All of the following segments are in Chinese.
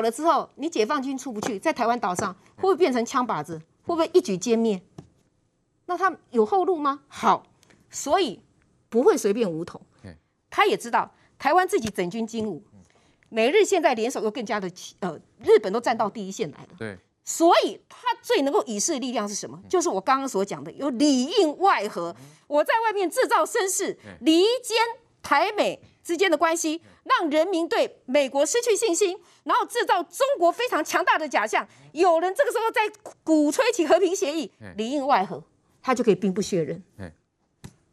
走了之后，你解放军出不去，在台湾岛上会不会变成枪靶子？会不会一举歼灭？那他有后路吗？好，所以不会随便武统。他也知道台湾自己整军精武，美日现在联手又更加的呃，日本都站到第一线来了。对，所以他最能够以示的力量是什么？就是我刚刚所讲的，有里应外合。我在外面制造声势，离间台美之间的关系，让人民对美国失去信心，然后制造中国非常强大的假象。有人这个时候在鼓吹起和平协议，里应外合，他就可以兵不血刃。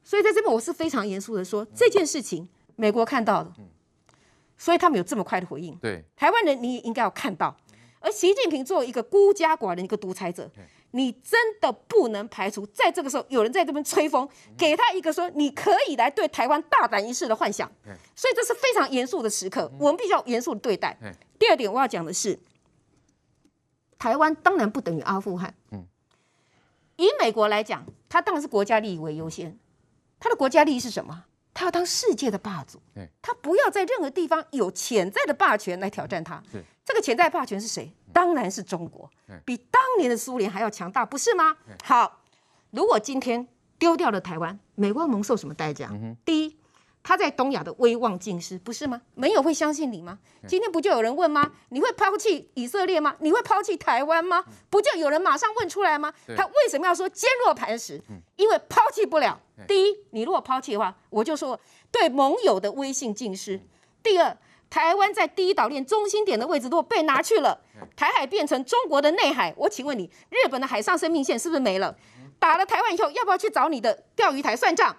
所以在这边我是非常严肃的说，这件事情美国看到了，所以他们有这么快的回应。对，台湾人你也应该要看到。而习近平作为一个孤家寡人、一个独裁者。你真的不能排除，在这个时候有人在这边吹风，给他一个说你可以来对台湾大胆一试的幻想，所以这是非常严肃的时刻，我们必须要严肃的对待。第二点我要讲的是，台湾当然不等于阿富汗。以美国来讲，他当然是国家利益为优先，他的国家利益是什么？他要当世界的霸主，他不要在任何地方有潜在的霸权来挑战他。这个潜在霸权是谁？当然是中国，比当年的苏联还要强大，不是吗？好，如果今天丢掉了台湾，美国要蒙受什么代价？第一，他在东亚的威望尽失，不是吗？没有会相信你吗？今天不就有人问吗？你会抛弃以色列吗？你会抛弃台湾吗？不就有人马上问出来吗？他为什么要说坚若磐石？因为抛弃不了。第一，你如果抛弃的话，我就说对盟友的威信尽失。第二，台湾在第一岛链中心点的位置如果被拿去了，台海变成中国的内海，我请问你，日本的海上生命线是不是没了？打了台湾以后，要不要去找你的钓鱼台算账？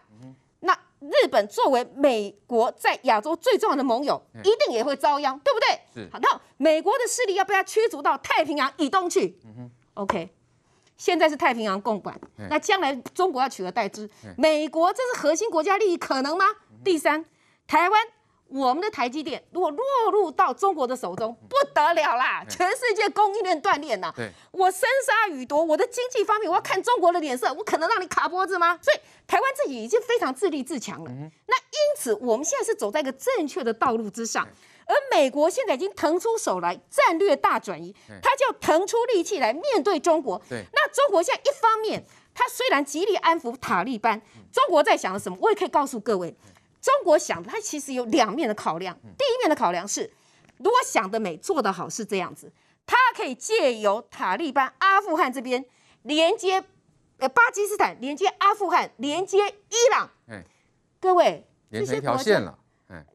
那日本作为美国在亚洲最重要的盟友，一定也会遭殃，对不对？好，那美国的势力要不要驱逐到太平洋以东去？OK。现在是太平洋共管，那将来中国要取而代之，美国这是核心国家利益，可能吗？第三，台湾我们的台积电如果落入到中国的手中，不得了啦，全世界供应链断裂呐！我生杀予夺，我的经济方面我要看中国的脸色，我可能让你卡脖子吗？所以台湾自己已经非常自立自强了。那因此我们现在是走在一个正确的道路之上。而美国现在已经腾出手来，战略大转移，他就要腾出力气来面对中国。那中国现在一方面，他虽然极力安抚塔利班，中国在想的什么？我也可以告诉各位，中国想的，他其实有两面的考量。第一面的考量是，如果想得美，做得好是这样子，它可以借由塔利班、阿富汗这边连接，呃，巴基斯坦连接阿富汗，连接伊朗。各位，连成一条线了。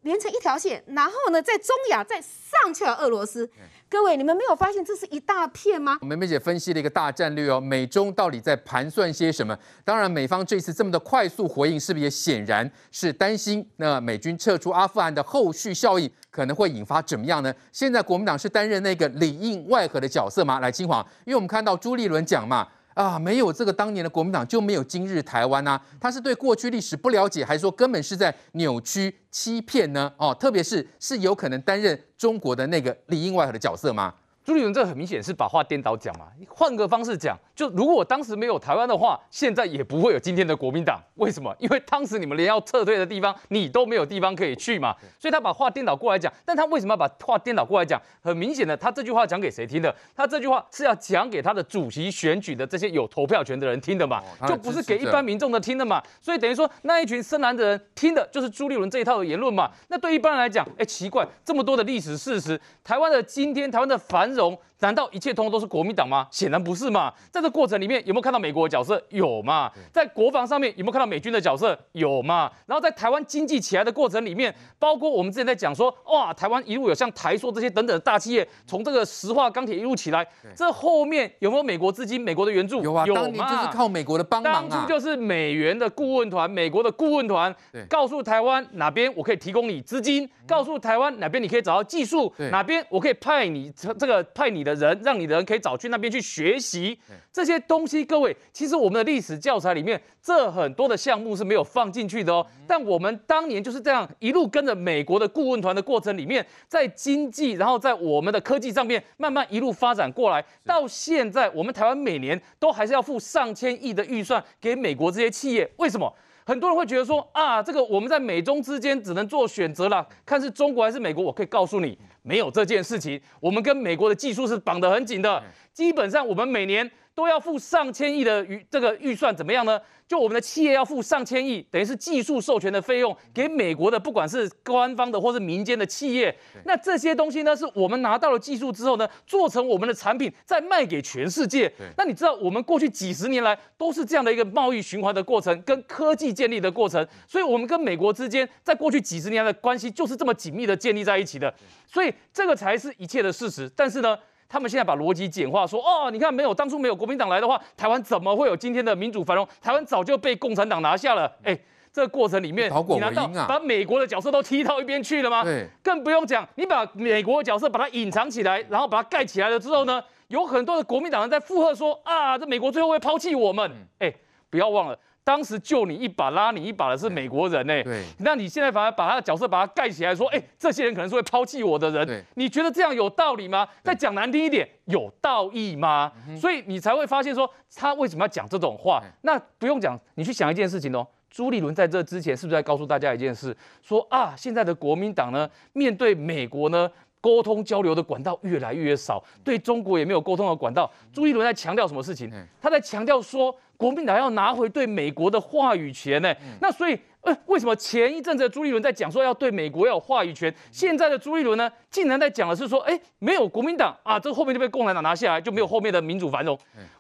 连成一条线，然后呢，在中亚再上去了俄罗斯。各位，你们没有发现这是一大片吗？梅梅姐分析了一个大战略哦，美中到底在盘算些什么？当然，美方这次这么的快速回应，是不是也显然是担心那美军撤出阿富汗的后续效应可能会引发怎么样呢？现在国民党是担任那个里应外合的角色吗？来，清华，因为我们看到朱立伦讲嘛。啊，没有这个当年的国民党就没有今日台湾呐。他是对过去历史不了解，还是说根本是在扭曲欺骗呢？哦，特别是是有可能担任中国的那个里应外合的角色吗？朱立伦这很明显是把话颠倒讲嘛，换个方式讲，就如果当时没有台湾的话，现在也不会有今天的国民党。为什么？因为当时你们连要撤退的地方，你都没有地方可以去嘛。所以他把话颠倒过来讲，但他为什么要把话颠倒过来讲？很明显的，他这句话讲给谁听的？他这句话是要讲给他的主席选举的这些有投票权的人听的嘛，就不是给一般民众的听的嘛。所以等于说那一群深蓝的人听的就是朱立伦这一套的言论嘛。那对一般人来讲，哎，奇怪，这么多的历史事实，台湾的今天，台湾的繁荣。难道一切通通都是国民党吗？显然不是嘛。在这过程里面有没有看到美国的角色？有嘛。在国防上面有没有看到美军的角色？有嘛。然后在台湾经济起来的过程里面，包括我们之前在讲说，哇，台湾一路有像台塑这些等等的大企业，从这个石化、钢铁一路起来，这后面有没有美国资金、美国的援助？有啊，有嘛。当年就是靠美国的帮忙啊。当初就是美元的顾问团、美国的顾问团，告诉台湾哪边我可以提供你资金，告诉台湾哪边你可以找到技术，哪边我可以派你这这个派你的。人让你的人可以早去那边去学习这些东西，各位，其实我们的历史教材里面，这很多的项目是没有放进去的哦。但我们当年就是这样一路跟着美国的顾问团的过程里面，在经济，然后在我们的科技上面慢慢一路发展过来，到现在我们台湾每年都还是要付上千亿的预算给美国这些企业，为什么？很多人会觉得说啊，这个我们在美中之间只能做选择了，看是中国还是美国。我可以告诉你，没有这件事情。我们跟美国的技术是绑得很紧的，基本上我们每年都要付上千亿的预这个预算，怎么样呢？就我们的企业要付上千亿，等于是技术授权的费用给美国的，不管是官方的或是民间的企业。那这些东西呢，是我们拿到了技术之后呢，做成我们的产品，再卖给全世界。那你知道，我们过去几十年来都是这样的一个贸易循环的过程，跟科技建立的过程。所以，我们跟美国之间，在过去几十年来的关系就是这么紧密的建立在一起的。所以，这个才是一切的事实。但是呢，他们现在把逻辑简化，说哦，你看没有当初没有国民党来的话，台湾怎么会有今天的民主繁荣？台湾早就被共产党拿下了。哎，这个过程里面，你难道把美国的角色都踢到一边去了吗？对，更不用讲，你把美国的角色把它隐藏起来，然后把它盖起来了之后呢，有很多的国民党人在附和说啊，这美国最后会抛弃我们。哎，不要忘了。当时救你一把、拉你一把的是美国人呢。对，那你现在反而把他的角色把他盖起来，说，哎，这些人可能是会抛弃我的人。你觉得这样有道理吗？再讲难听一点，有道义吗？所以你才会发现说，他为什么要讲这种话？那不用讲，你去想一件事情哦。朱立伦在这之前是不是在告诉大家一件事？说啊，现在的国民党呢，面对美国呢，沟通交流的管道越来越少，对中国也没有沟通的管道。朱一伦在强调什么事情？他在强调说。国民党要拿回对美国的话语权呢？那所以，呃，为什么前一阵子的朱立伦在讲说要对美国要有话语权，现在的朱立伦呢，竟然在讲的是说，哎，没有国民党啊，这后面就被共产党拿下来，就没有后面的民主繁荣。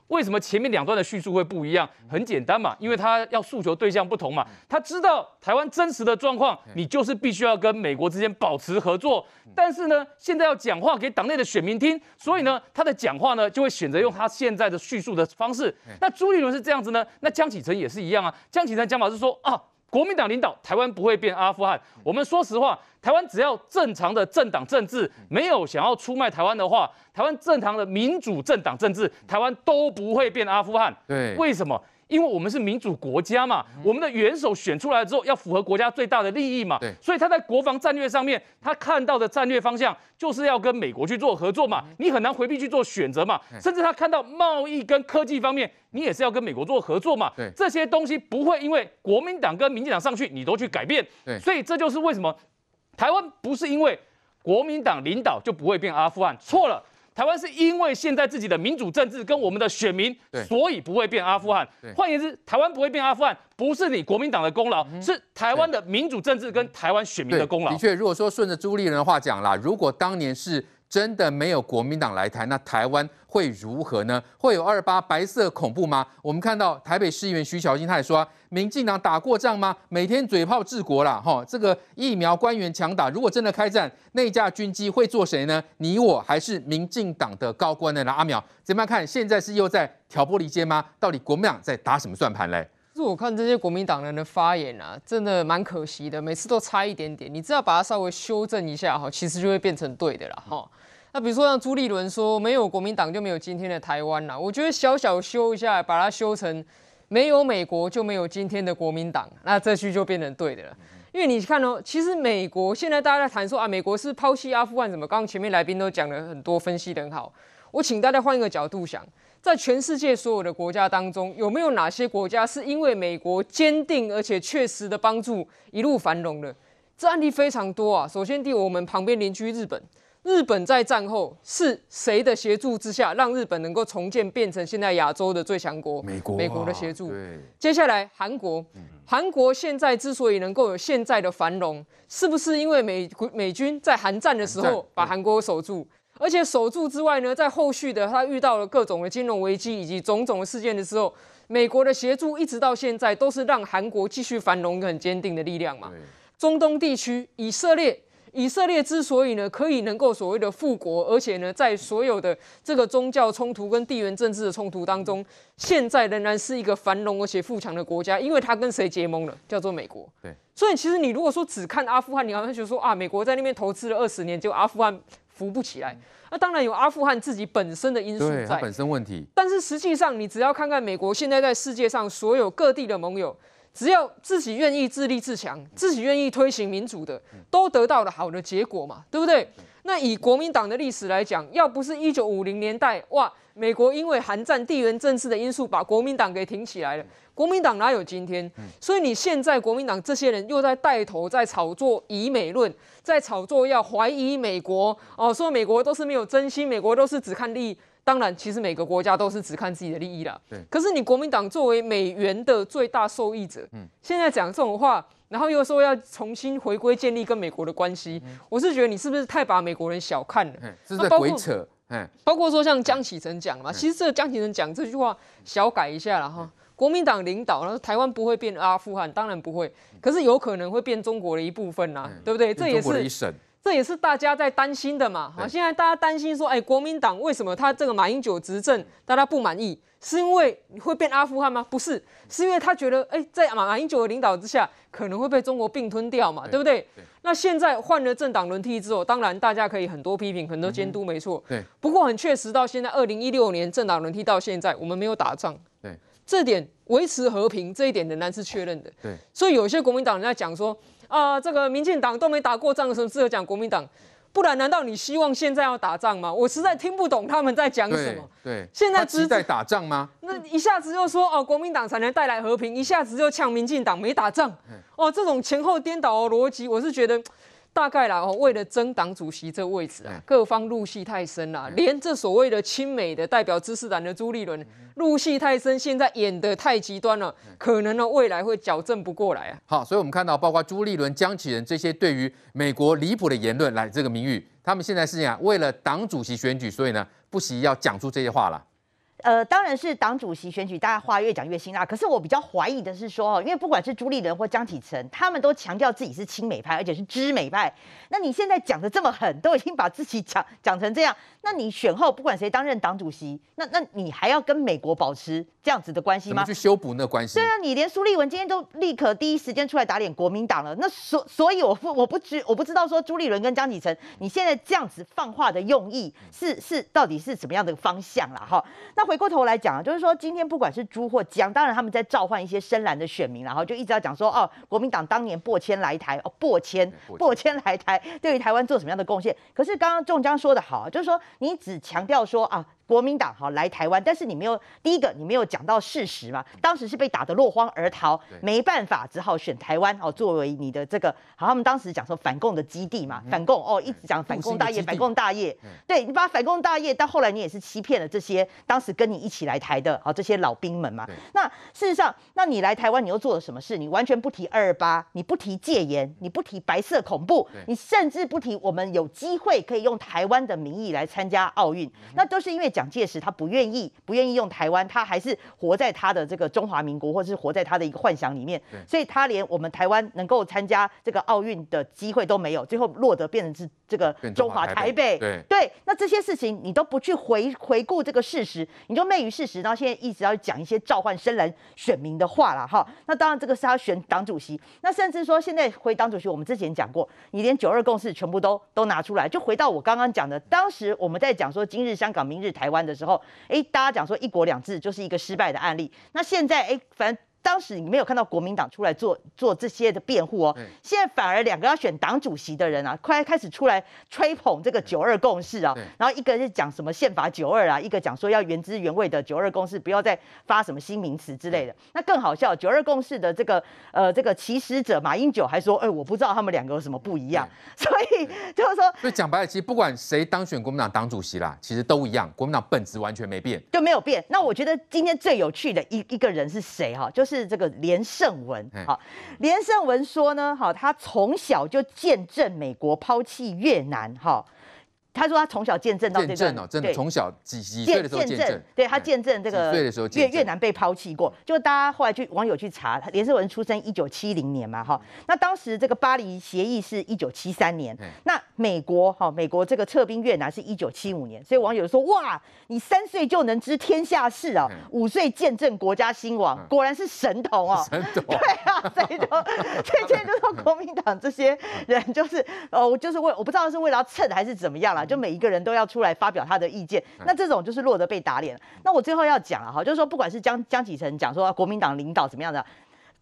为什么前面两段的叙述会不一样？很简单嘛，因为他要诉求对象不同嘛。他知道台湾真实的状况，你就是必须要跟美国之间保持合作。但是呢，现在要讲话给党内的选民听，所以呢，他的讲话呢就会选择用他现在的叙述的方式。那朱立伦是这样子呢？那江启臣也是一样啊。江启臣讲法是说啊。国民党领导台湾不会变阿富汗。我们说实话，台湾只要正常的政党政治，没有想要出卖台湾的话，台湾正常的民主政党政治，台湾都不会变阿富汗。对，为什么？因为我们是民主国家嘛，我们的元首选出来之后要符合国家最大的利益嘛，对，所以他在国防战略上面，他看到的战略方向就是要跟美国去做合作嘛，你很难回避去做选择嘛，甚至他看到贸易跟科技方面，你也是要跟美国做合作嘛，对，这些东西不会因为国民党跟民进党上去你都去改变，对，所以这就是为什么台湾不是因为国民党领导就不会变阿富汗，错了。台湾是因为现在自己的民主政治跟我们的选民，所以不会变阿富汗。换言之，台湾不会变阿富汗，不是你国民党的功劳，是台湾的民主政治跟台湾选民的功劳。的确，如果说顺着朱立伦的话讲啦，如果当年是。真的没有国民党来台，那台湾会如何呢？会有二八白色恐怖吗？我们看到台北市议员徐巧芯他也说，民进党打过仗吗？每天嘴炮治国啦，哈，这个疫苗官员强打，如果真的开战，那架军机会坐谁呢？你我还是民进党的高官呢？来，阿苗怎么样看？现在是又在挑拨离间吗？到底国民党在打什么算盘嘞？是我看这些国民党人的发言啊，真的蛮可惜的，每次都差一点点。你只要把它稍微修正一下哈，其实就会变成对的了哈。那比如说像朱立伦说，没有国民党就没有今天的台湾啦。我觉得小小修一下，把它修成没有美国就没有今天的国民党，那这句就变成对的了。因为你看哦，其实美国现在大家在谈说啊，美国是抛弃阿富汗什么？刚刚前面来宾都讲了很多，分析得很好。我请大家换一个角度想，在全世界所有的国家当中，有没有哪些国家是因为美国坚定而且确实的帮助一路繁荣的？这案例非常多啊。首先，第我们旁边邻居日本。日本在战后是谁的协助之下，让日本能够重建，变成现在亚洲的最强国？美国，美国的协助。对。接下来韩国，韩国现在之所以能够有现在的繁荣，是不是因为美美军在韩战的时候把韩国守住？而且守住之外呢，在后续的他遇到了各种的金融危机以及种种的事件的时候，美国的协助一直到现在都是让韩国继续繁荣很坚定的力量嘛？中东地区，以色列。以色列之所以呢可以能够所谓的复国，而且呢在所有的这个宗教冲突跟地缘政治的冲突当中，现在仍然是一个繁荣而且富强的国家，因为它跟谁结盟了？叫做美国。对，所以其实你如果说只看阿富汗，你好像就说啊，美国在那边投资了二十年，就阿富汗扶不起来。那当然有阿富汗自己本身的因素在，本身问题。但是实际上，你只要看看美国现在在世界上所有各地的盟友。只要自己愿意自立自强，自己愿意推行民主的，都得到了好的结果嘛，对不对？那以国民党的历史来讲，要不是一九五零年代，哇，美国因为韩战地缘政治的因素把国民党给挺起来了，国民党哪有今天？所以你现在国民党这些人又在带头在炒作以美论，在炒作要怀疑美国哦，说美国都是没有真心，美国都是只看利益。当然，其实每个国家都是只看自己的利益啦。对。可是你国民党作为美元的最大受益者，嗯，现在讲这种话，然后又说要重新回归建立跟美国的关系，嗯、我是觉得你是不是太把美国人小看了？这是在鬼扯。包括说像江启臣讲嘛，其实这个江启臣讲这句话小改一下了哈。国民党领导，然后台湾不会变阿富汗，当然不会，可是有可能会变中国的一部分呐，对不对？这也是。这也是大家在担心的嘛，好，现在大家担心说，哎，国民党为什么他这个马英九执政大家不满意？是因为会变阿富汗吗？不是，是因为他觉得，哎，在马马英九的领导之下，可能会被中国并吞掉嘛，对不对？那现在换了政党轮替之后，当然大家可以很多批评，很多监督，没错。对。不过很确实，到现在二零一六年政党轮替到现在，我们没有打仗。对。这点维持和平这一点仍然是确认的。对。所以有些国民党人在讲说。啊，这个民进党都没打过仗，什么资格讲国民党？不然难道你希望现在要打仗吗？我实在听不懂他们在讲什么。对，對现在只在打仗吗？那一下子又说哦，国民党才能带来和平，一下子又呛民进党没打仗。哦，这种前后颠倒的逻辑，我是觉得。大概啦，为了争党主席这个位置啊，各方入戏太深了。连这所谓的亲美的代表知识党的朱立伦入戏太深，现在演得太极端了，可能呢未来会矫正不过来啊。好，所以我们看到，包括朱立伦、江启仁这些对于美国离谱的言论，来这个名誉，他们现在是这样，为了党主席选举，所以呢不惜要讲出这些话了。呃，当然是党主席选举，大家话越讲越辛辣。可是我比较怀疑的是说，因为不管是朱立伦或江启臣，他们都强调自己是亲美派，而且是知美派。那你现在讲的这么狠，都已经把自己讲讲成这样，那你选后不管谁当任党主席，那那你还要跟美国保持这样子的关系吗？去修补那关系？对啊，你连苏立文今天都立刻第一时间出来打脸国民党了。那所所以，我不我不知我不知道说朱立伦跟江启臣，你现在这样子放话的用意是是到底是怎么样的方向啦？哈，那回过头来讲啊，就是说今天不管是朱或江，当然他们在召唤一些深蓝的选民，然后就一直要讲说哦，国民党当年破迁来台哦，破迁破迁来台，对于台湾做什么样的贡献？可是刚刚仲江说的好，就是说你只强调说啊。国民党好来台湾，但是你没有第一个，你没有讲到事实嘛？当时是被打得落荒而逃，没办法，只好选台湾哦，作为你的这个好。他们当时讲说反共的基地嘛，反共哦，一直讲反共大业，反共大业。对，你把反共大业，到后来你也是欺骗了这些当时跟你一起来台的好这些老兵们嘛。那事实上，那你来台湾，你又做了什么事？你完全不提二二八，你不提戒严，你不提白色恐怖，你甚至不提我们有机会可以用台湾的名义来参加奥运，那都是因为。蒋介石他不愿意，不愿意用台湾，他还是活在他的这个中华民国，或者是活在他的一个幻想里面，所以他连我们台湾能够参加这个奥运的机会都没有，最后落得变成是这个中华台北。对对，那这些事情你都不去回回顾这个事实，你就昧于事实，然后现在一直要讲一些召唤深蓝选民的话了哈。那当然这个是他选党主席，那甚至说现在回党主席，我们之前讲过，你连九二共识全部都都拿出来，就回到我刚刚讲的，当时我们在讲说今日香港，明日台台湾的时候，哎，大家讲说一国两制就是一个失败的案例。那现在，哎，反正。当时你没有看到国民党出来做做这些的辩护哦，现在反而两个要选党主席的人啊，快开始出来吹捧这个九二共识啊，然后一个是讲什么宪法九二啊，一个讲说要原汁原味的九二共识，不要再发什么新名词之类的。那更好笑，九二共识的这个呃这个起始者马英九还说，哎，我不知道他们两个有什么不一样，所以就是说，所以讲白了，其实不管谁当选国民党党主席啦，其实都一样，国民党本质完全没变，就没有变。那我觉得今天最有趣的一一个人是谁哈？就是。是这个连胜文，好，连胜文说呢，好，他从小就见证美国抛弃越南，哈。他说他从小见证到这个，真的从小几几岁的时候见证，对他见证这个越越南被抛弃过，就大家后来去网友去查，连胜文出生一九七零年嘛，哈，那当时这个巴黎协议是一九七三年，那美国哈美国这个撤兵越南是一九七五年，所以网友说哇，你三岁就能知天下事啊，五岁见证国家兴亡，果然是神童啊，神童，对啊，所以就 所以现在就说国民党这些人就是哦，就是为我不知道是为了要蹭还是怎么样了。就每一个人都要出来发表他的意见，那这种就是落得被打脸。那我最后要讲了哈，就是说不管是江江启臣讲说国民党领导怎么样的，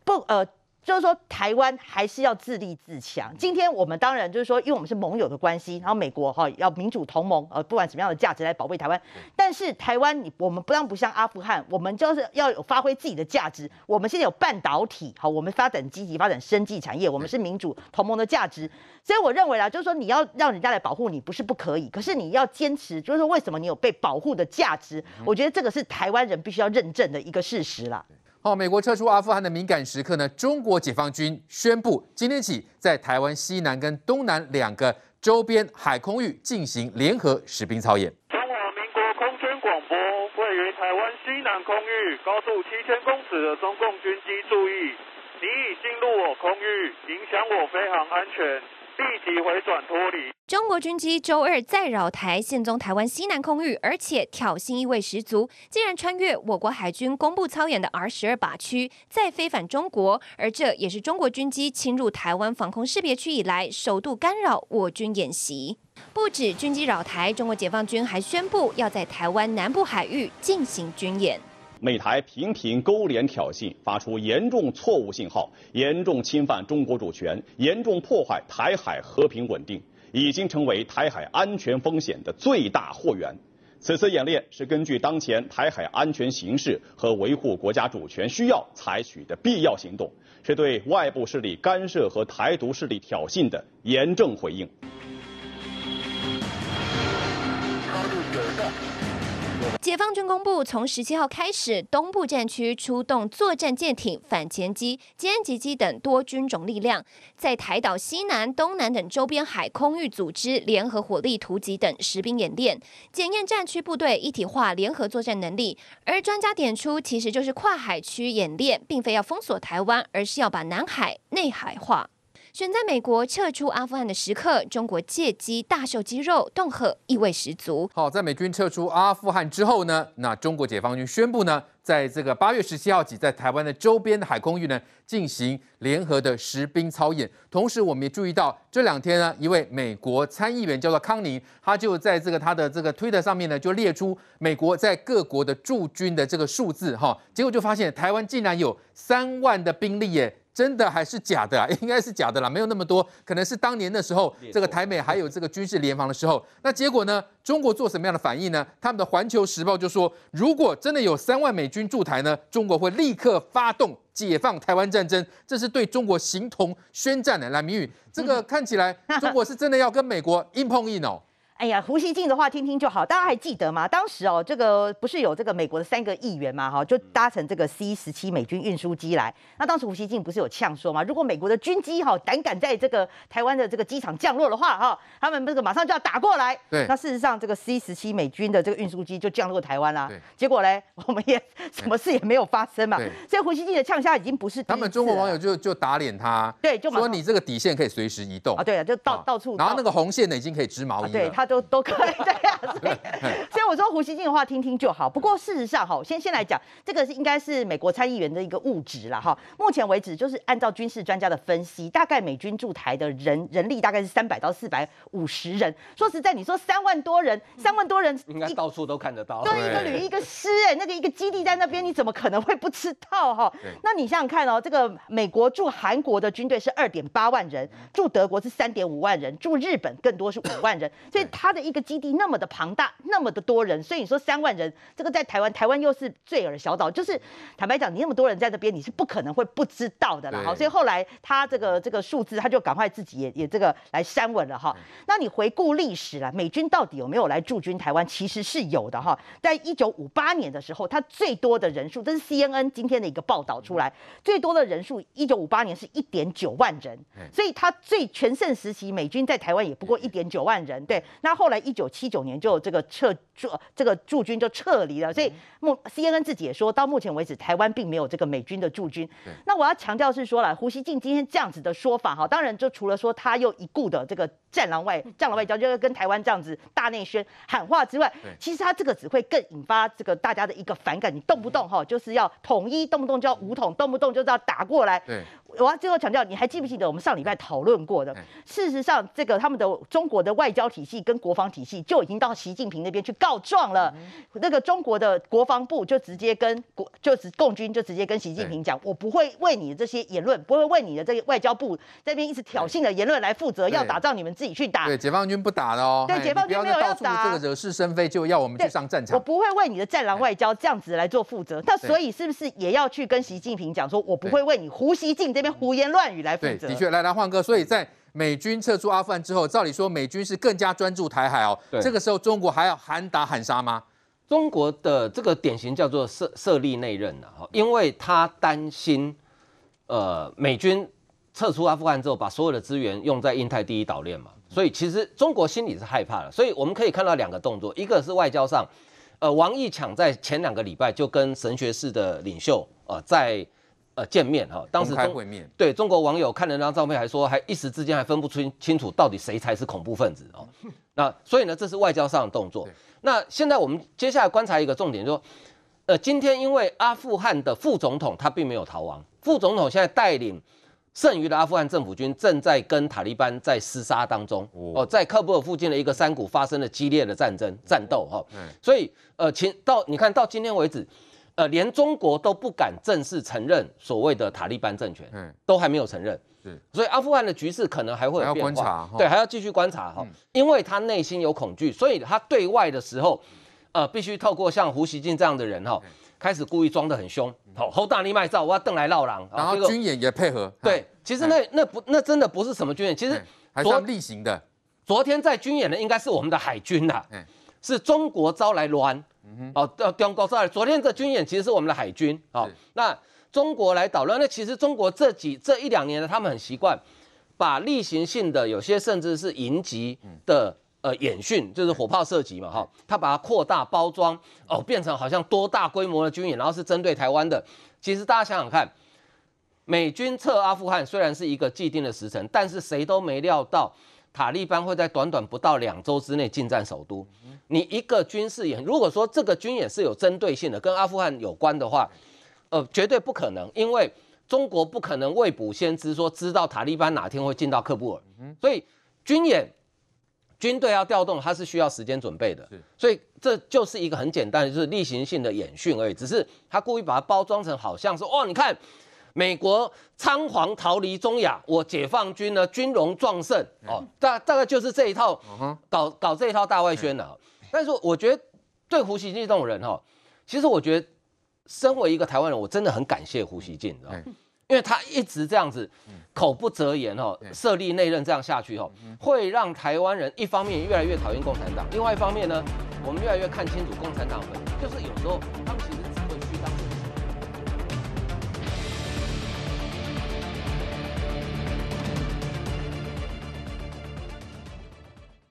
不呃。就是说，台湾还是要自立自强。今天我们当然就是说，因为我们是盟友的关系，然后美国哈要民主同盟，呃，不管什么样的价值来保卫台湾。但是台湾，你我们不让不像阿富汗，我们就是要有发挥自己的价值。我们现在有半导体，好，我们发展积极发展生技产业，我们是民主同盟的价值。所以我认为啦，就是说你要让人家来保护你，不是不可以，可是你要坚持，就是说为什么你有被保护的价值？我觉得这个是台湾人必须要认证的一个事实啦。好，美国撤出阿富汗的敏感时刻呢，中国解放军宣布，今天起在台湾西南跟东南两个周边海空域进行联合实兵操演。中华民国空军广播，位于台湾西南空域高度七千公尺的中共军机注意，你已进入我空域，影响我飞航安全。立即回转脱离。中国军机周二再扰台，现踪台湾西南空域，而且挑衅意味十足，竟然穿越我国海军公布操演的 R 十二靶区，再飞返中国，而这也是中国军机侵入台湾防空识别区以来首度干扰我军演习。不止军机扰台，中国解放军还宣布要在台湾南部海域进行军演。美台频频勾连挑衅，发出严重错误信号，严重侵犯中国主权，严重破坏台海和平稳定，已经成为台海安全风险的最大祸源。此次演练是根据当前台海安全形势和维护国家主权需要采取的必要行动，是对外部势力干涉和台独势力挑衅的严正回应。解放军公布，从十七号开始，东部战区出动作战舰艇、反潜机、歼击机等多军种力量，在台岛西南、东南等周边海空域组织联合火力突击等实兵演练，检验战区部队一体化联合作战能力。而专家点出，其实就是跨海区演练，并非要封锁台湾，而是要把南海内海化。选在美国撤出阿富汗的时刻，中国借机大秀肌肉，恫吓意味十足。好，在美军撤出阿富汗之后呢，那中国解放军宣布呢，在这个八月十七号起，在台湾的周边的海空域呢，进行联合的实兵操演。同时，我们也注意到这两天呢，一位美国参议员叫做康宁，他就在这个他的这个推特上面呢，就列出美国在各国的驻军的这个数字哈，结果就发现台湾竟然有三万的兵力耶。真的还是假的啊？应该是假的啦，没有那么多，可能是当年的时候，这个台美还有这个军事联防的时候。那结果呢？中国做什么样的反应呢？他们的《环球时报》就说，如果真的有三万美军驻台呢，中国会立刻发动解放台湾战争，这是对中国形同宣战的。来，明宇，这个 看起来中国是真的要跟美国硬碰硬哦。哎呀，胡锡进的话听听就好。大家还记得吗？当时哦，这个不是有这个美国的三个议员嘛，哈，就搭乘这个 C 十七美军运输机来。那当时胡锡进不是有呛说吗？如果美国的军机哈胆敢在这个台湾的这个机场降落的话，哈，他们这个马上就要打过来。对。那事实上，这个 C 十七美军的这个运输机就降落台湾啦。对。结果呢，我们也 什么事也没有发生嘛。对。所以胡锡进的呛声已经不是他们中国网友就就打脸他，对，就说你这个底线可以随时移动啊。对啊，就到到处。然后那个红线呢，已经可以织毛衣了。对，他都都可以。对呀，所以 所以我说胡锡进的话听听就好。不过事实上哈，先先来讲，这个是应该是美国参议员的一个误植了哈。目前为止，就是按照军事专家的分析，大概美军驻台的人人力大概是三百到四百五十人。说实在，你说三万多人，三万多人应该到处都看得到。对，一个旅一个师哎，那个一个基地在那边，你怎么可能会不知道哈？那你想想看哦，这个美国驻韩国的军队是二点八万人，驻德国是三点五万人，驻日本更多是五万人，所以他的一个基地。那么的庞大，那么的多人，所以你说三万人，这个在台湾，台湾又是最尔小岛，就是坦白讲，你那么多人在这边，你是不可能会不知道的啦。好，所以后来他这个这个数字，他就赶快自己也也这个来删文了哈。那你回顾历史了，美军到底有没有来驻军台湾？其实是有的哈。在一九五八年的时候，他最多的人数，这是 CNN 今天的一个报道出来，最多的人数，一九五八年是一点九万人，所以他最全盛时期，美军在台湾也不过一点九万人。对，那后来一九七九年就这个撤驻这个驻军就撤离了，所以目 CNN 自己也说到目前为止，台湾并没有这个美军的驻军。那我要强调是说了，胡锡进今天这样子的说法哈，当然就除了说他又一顾的这个战狼外战狼外交，就是跟台湾这样子大内宣喊话之外，其实他这个只会更引发这个大家的一个反感。你动不动哈就是要统一，动不动就要武统，动不动就是要打过来。对我要最后强调，你还记不记得我们上礼拜讨论过的？事实上，这个他们的中国的外交体系跟国防体系就已经到习近平那边去告告状了。那个中国的国防部就直接跟国就是共军就直接跟习近平讲，我不会为你的这些言论，不会为你的这个外交部这边一直挑衅的言论来负责，要打仗你们自己去打。对，解放军不打了哦。对，解放军没有要打。这个惹是生非就要我们去上战场。我不会为你的战狼外交这样子来做负责。那所以是不是也要去跟习近平讲说，我不会为你胡锡进这边胡言乱语来负责？对，的确，来来换哥，所以在。美军撤出阿富汗之后，照理说美军是更加专注台海哦。对，这个时候中国还要喊打喊杀吗？中国的这个典型叫做设设立内任了哈，因为他担心，呃，美军撤出阿富汗之后，把所有的资源用在印太第一岛链嘛，所以其实中国心里是害怕的。所以我们可以看到两个动作，一个是外交上，呃，王毅抢在前两个礼拜就跟神学士的领袖呃在。呃，见面哈，当时中对中国网友看了那张照片，还说还一时之间还分不出清楚到底谁才是恐怖分子哦。那所以呢，这是外交上的动作。那现在我们接下来观察一个重点，就是说，呃，今天因为阿富汗的副总统他并没有逃亡，副总统现在带领剩余的阿富汗政府军正在跟塔利班在厮杀当中哦，在喀布尔附近的一个山谷发生了激烈的战争战斗哈。所以呃，前到你看到今天为止。呃，连中国都不敢正式承认所谓的塔利班政权，嗯，都还没有承认，是，所以阿富汗的局势可能还会有变化，对，还要继续观察哈，嗯、因为他内心有恐惧，所以他对外的时候，呃，必须透过像胡锡进这样的人哈，开始故意装得很凶，好，侯大力麦照，我要邓来闹狼，然后军演也配合，对，其实那那不那真的不是什么军演，其实还是例行的，昨天在军演的应该是我们的海军呐，是中国招来乱。哦，中国说，昨天这军演其实是我们的海军。哦，那中国来捣乱，那其实中国这几这一两年呢，他们很习惯把例行性的有些甚至是营级的呃演训，就是火炮射击嘛，哈，他把它扩大包装，哦，变成好像多大规模的军演，然后是针对台湾的。其实大家想想看，美军撤阿富汗虽然是一个既定的时程，但是谁都没料到。塔利班会在短短不到两周之内进占首都。你一个军事演，如果说这个军演是有针对性的，跟阿富汗有关的话，呃，绝对不可能，因为中国不可能未卜先知，说知道塔利班哪天会进到喀布尔。所以军演，军队要调动，它是需要时间准备的。所以这就是一个很简单的，就是例行性的演训而已。只是他故意把它包装成好像说，哦，你看。美国仓皇逃离中亚，我解放军呢军容壮盛。哦，大大概就是这一套搞搞这一套大外宣了。但是我觉得对胡锡进这种人哈，其实我觉得身为一个台湾人，我真的很感谢胡锡进，知道吗？因为他一直这样子口不择言哦，设立内任这样下去哦，会让台湾人一方面越来越讨厌共产党，另外一方面呢，我们越来越看清楚共产党就是有时候他们其实。